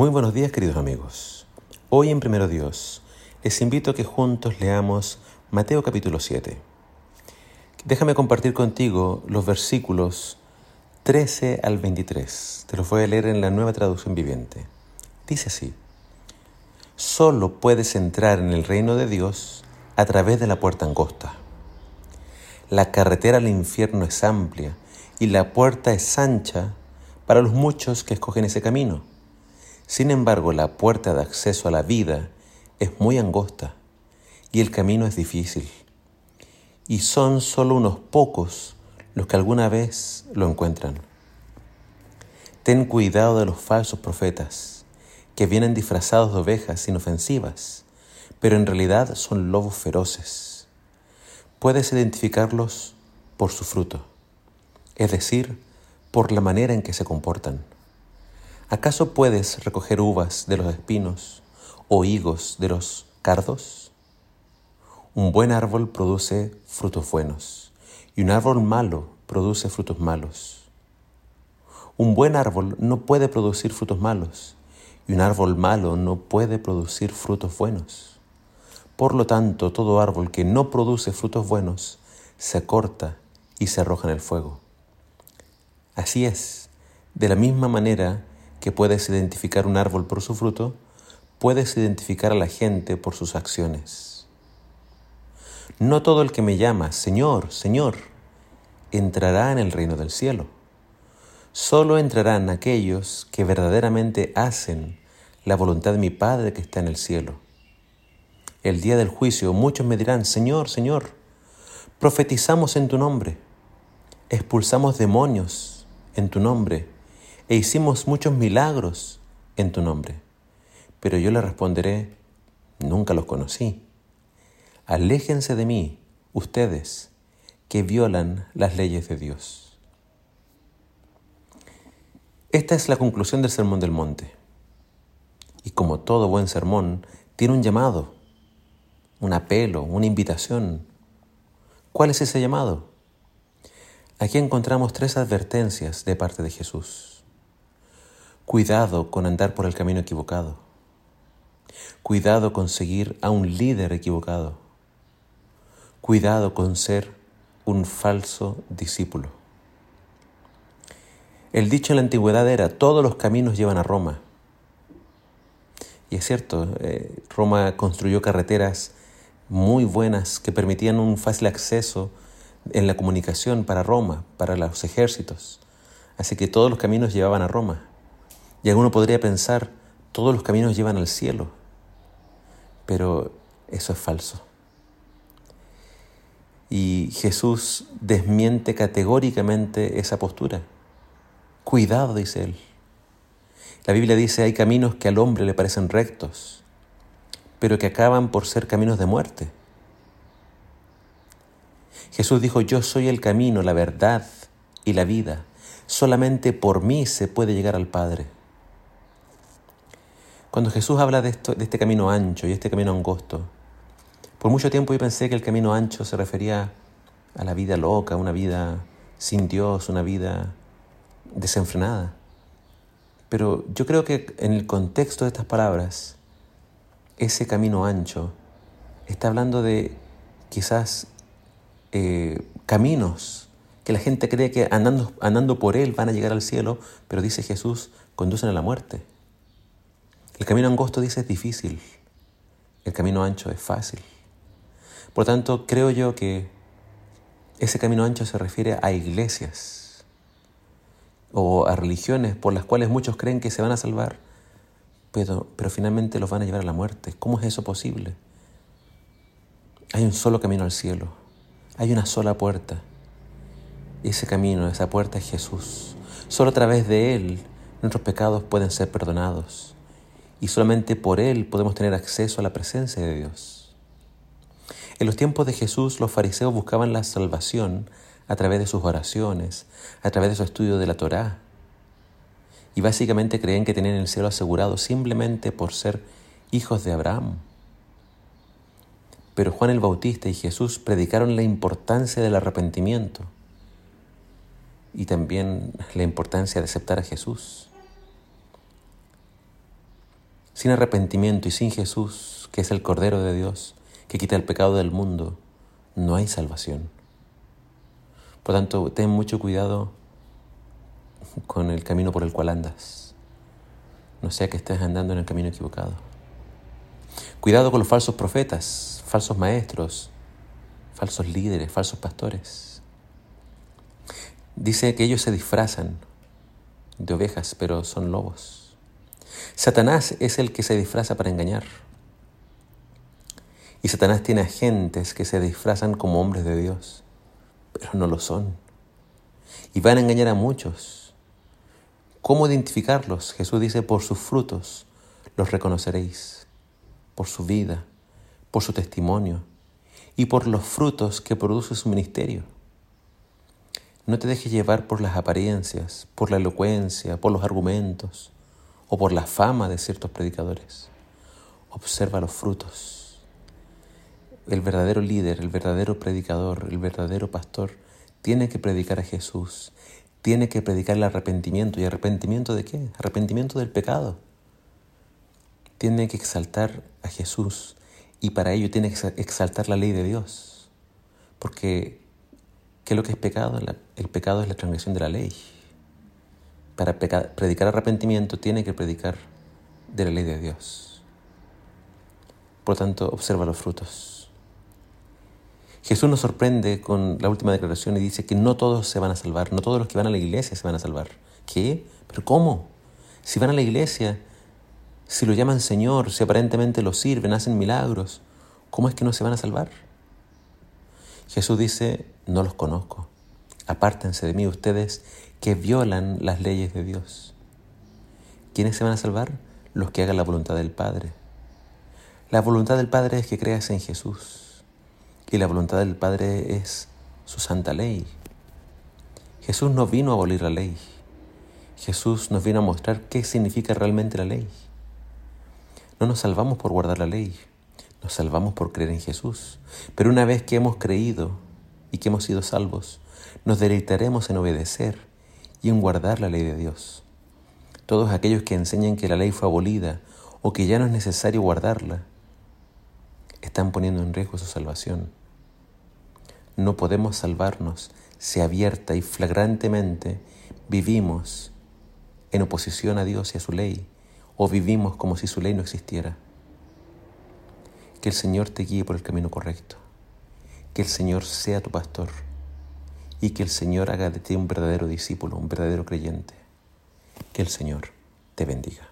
Muy buenos días queridos amigos. Hoy en Primero Dios les invito a que juntos leamos Mateo capítulo 7. Déjame compartir contigo los versículos 13 al 23. Te los voy a leer en la nueva traducción viviente. Dice así. Solo puedes entrar en el reino de Dios a través de la puerta angosta. La carretera al infierno es amplia y la puerta es ancha para los muchos que escogen ese camino sin embargo, la puerta de acceso a la vida es muy angosta y el camino es difícil. Y son solo unos pocos los que alguna vez lo encuentran. Ten cuidado de los falsos profetas, que vienen disfrazados de ovejas inofensivas, pero en realidad son lobos feroces. Puedes identificarlos por su fruto, es decir, por la manera en que se comportan. ¿Acaso puedes recoger uvas de los espinos o higos de los cardos? Un buen árbol produce frutos buenos y un árbol malo produce frutos malos. Un buen árbol no puede producir frutos malos y un árbol malo no puede producir frutos buenos. Por lo tanto, todo árbol que no produce frutos buenos se corta y se arroja en el fuego. Así es, de la misma manera que puedes identificar un árbol por su fruto, puedes identificar a la gente por sus acciones. No todo el que me llama Señor, Señor, entrará en el reino del cielo. Solo entrarán aquellos que verdaderamente hacen la voluntad de mi Padre que está en el cielo. El día del juicio muchos me dirán, Señor, Señor, profetizamos en tu nombre, expulsamos demonios en tu nombre e hicimos muchos milagros en tu nombre. Pero yo le responderé, nunca los conocí. Aléjense de mí, ustedes, que violan las leyes de Dios. Esta es la conclusión del Sermón del Monte. Y como todo buen sermón, tiene un llamado, un apelo, una invitación. ¿Cuál es ese llamado? Aquí encontramos tres advertencias de parte de Jesús. Cuidado con andar por el camino equivocado. Cuidado con seguir a un líder equivocado. Cuidado con ser un falso discípulo. El dicho en la antigüedad era, todos los caminos llevan a Roma. Y es cierto, eh, Roma construyó carreteras muy buenas que permitían un fácil acceso en la comunicación para Roma, para los ejércitos. Así que todos los caminos llevaban a Roma. Y alguno podría pensar, todos los caminos llevan al cielo, pero eso es falso. Y Jesús desmiente categóricamente esa postura. Cuidado, dice él. La Biblia dice, hay caminos que al hombre le parecen rectos, pero que acaban por ser caminos de muerte. Jesús dijo, yo soy el camino, la verdad y la vida. Solamente por mí se puede llegar al Padre. Cuando Jesús habla de, esto, de este camino ancho y este camino angosto, por mucho tiempo yo pensé que el camino ancho se refería a la vida loca, una vida sin Dios, una vida desenfrenada. Pero yo creo que en el contexto de estas palabras, ese camino ancho está hablando de quizás eh, caminos que la gente cree que andando, andando por él van a llegar al cielo, pero dice Jesús, conducen a la muerte. El camino angosto dice es difícil, el camino ancho es fácil. Por tanto, creo yo que ese camino ancho se refiere a iglesias o a religiones por las cuales muchos creen que se van a salvar, pero, finalmente los van a llevar a la muerte. ¿Cómo es eso posible? Hay un solo camino al cielo, hay una sola puerta. Ese camino, esa puerta es Jesús. Solo a través de Él nuestros pecados pueden ser perdonados y solamente por Él podemos tener acceso a la presencia de Dios. En los tiempos de Jesús los fariseos buscaban la salvación a través de sus oraciones, a través de su estudio de la Torá. Y básicamente creían que tenían el cielo asegurado simplemente por ser hijos de Abraham. Pero Juan el Bautista y Jesús predicaron la importancia del arrepentimiento y también la importancia de aceptar a Jesús. Sin arrepentimiento y sin Jesús, que es el Cordero de Dios, que quita el pecado del mundo, no hay salvación. Por tanto, ten mucho cuidado con el camino por el cual andas. No sea que estés andando en el camino equivocado. Cuidado con los falsos profetas, falsos maestros, falsos líderes, falsos pastores. Dice que ellos se disfrazan de ovejas, pero son lobos. Satanás es el que se disfraza para engañar. Y Satanás tiene agentes que se disfrazan como hombres de Dios, pero no lo son. Y van a engañar a muchos. ¿Cómo identificarlos? Jesús dice, por sus frutos los reconoceréis, por su vida, por su testimonio y por los frutos que produce su ministerio. No te dejes llevar por las apariencias, por la elocuencia, por los argumentos o por la fama de ciertos predicadores. Observa los frutos. El verdadero líder, el verdadero predicador, el verdadero pastor tiene que predicar a Jesús, tiene que predicar el arrepentimiento. ¿Y arrepentimiento de qué? Arrepentimiento del pecado. Tiene que exaltar a Jesús y para ello tiene que exaltar la ley de Dios. Porque ¿Qué es lo que es pecado? El pecado es la transgresión de la ley. Para predicar arrepentimiento tiene que predicar de la ley de Dios. Por lo tanto, observa los frutos. Jesús nos sorprende con la última declaración y dice que no todos se van a salvar, no todos los que van a la iglesia se van a salvar. ¿Qué? ¿Pero cómo? Si van a la iglesia, si lo llaman Señor, si aparentemente lo sirven, hacen milagros, ¿cómo es que no se van a salvar? Jesús dice, no los conozco. Apártense de mí ustedes que violan las leyes de Dios. ¿Quiénes se van a salvar? Los que hagan la voluntad del Padre. La voluntad del Padre es que creas en Jesús. Y la voluntad del Padre es su santa ley. Jesús no vino a abolir la ley. Jesús nos vino a mostrar qué significa realmente la ley. No nos salvamos por guardar la ley, nos salvamos por creer en Jesús. Pero una vez que hemos creído y que hemos sido salvos, nos deleitaremos en obedecer y en guardar la ley de Dios. Todos aquellos que enseñan que la ley fue abolida o que ya no es necesario guardarla, están poniendo en riesgo su salvación. No podemos salvarnos si abierta y flagrantemente vivimos en oposición a Dios y a su ley, o vivimos como si su ley no existiera. Que el Señor te guíe por el camino correcto. Que el Señor sea tu pastor. Y que el Señor haga de ti un verdadero discípulo, un verdadero creyente. Que el Señor te bendiga.